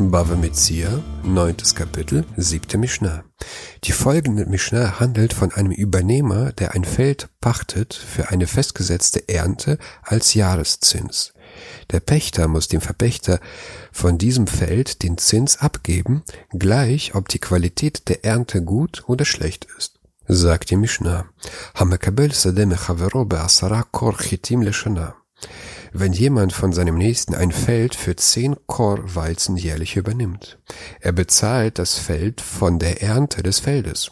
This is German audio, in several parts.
Bava Metzia, neuntes Kapitel, siebte Mishnah. Die folgende Mishnah handelt von einem Übernehmer, der ein Feld pachtet für eine festgesetzte Ernte als Jahreszins. Der Pächter muss dem Verpächter von diesem Feld den Zins abgeben, gleich ob die Qualität der Ernte gut oder schlecht ist. Sagt die Mishnah. Wenn jemand von seinem Nächsten ein Feld für zehn Kor Weizen jährlich übernimmt. Er bezahlt das Feld von der Ernte des Feldes.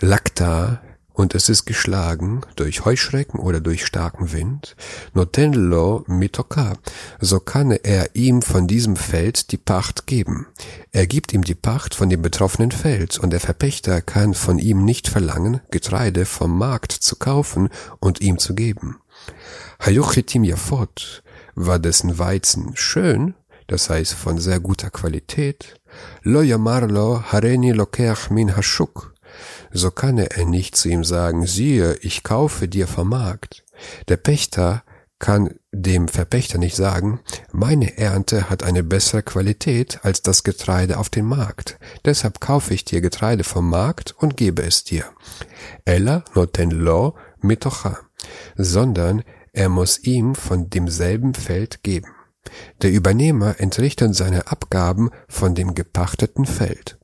Lakta und es ist geschlagen durch Heuschrecken oder durch starken Wind, notenlo mitoka, so kann er ihm von diesem Feld die Pacht geben. Er gibt ihm die Pacht von dem betroffenen Feld und der Verpächter kann von ihm nicht verlangen, Getreide vom Markt zu kaufen und ihm zu geben. Hayochitim Yafot war dessen Weizen schön, das heißt von sehr guter Qualität, lo yamarlo hareni lokeach min hashuk, so kann er nicht zu ihm sagen, siehe, ich kaufe dir vom Markt. Der Pächter kann dem Verpächter nicht sagen, meine Ernte hat eine bessere Qualität als das Getreide auf dem Markt, deshalb kaufe ich dir Getreide vom Markt und gebe es dir. Ella noten lo mitocha, sondern er muss ihm von demselben Feld geben. Der Übernehmer entrichtet seine Abgaben von dem gepachteten Feld.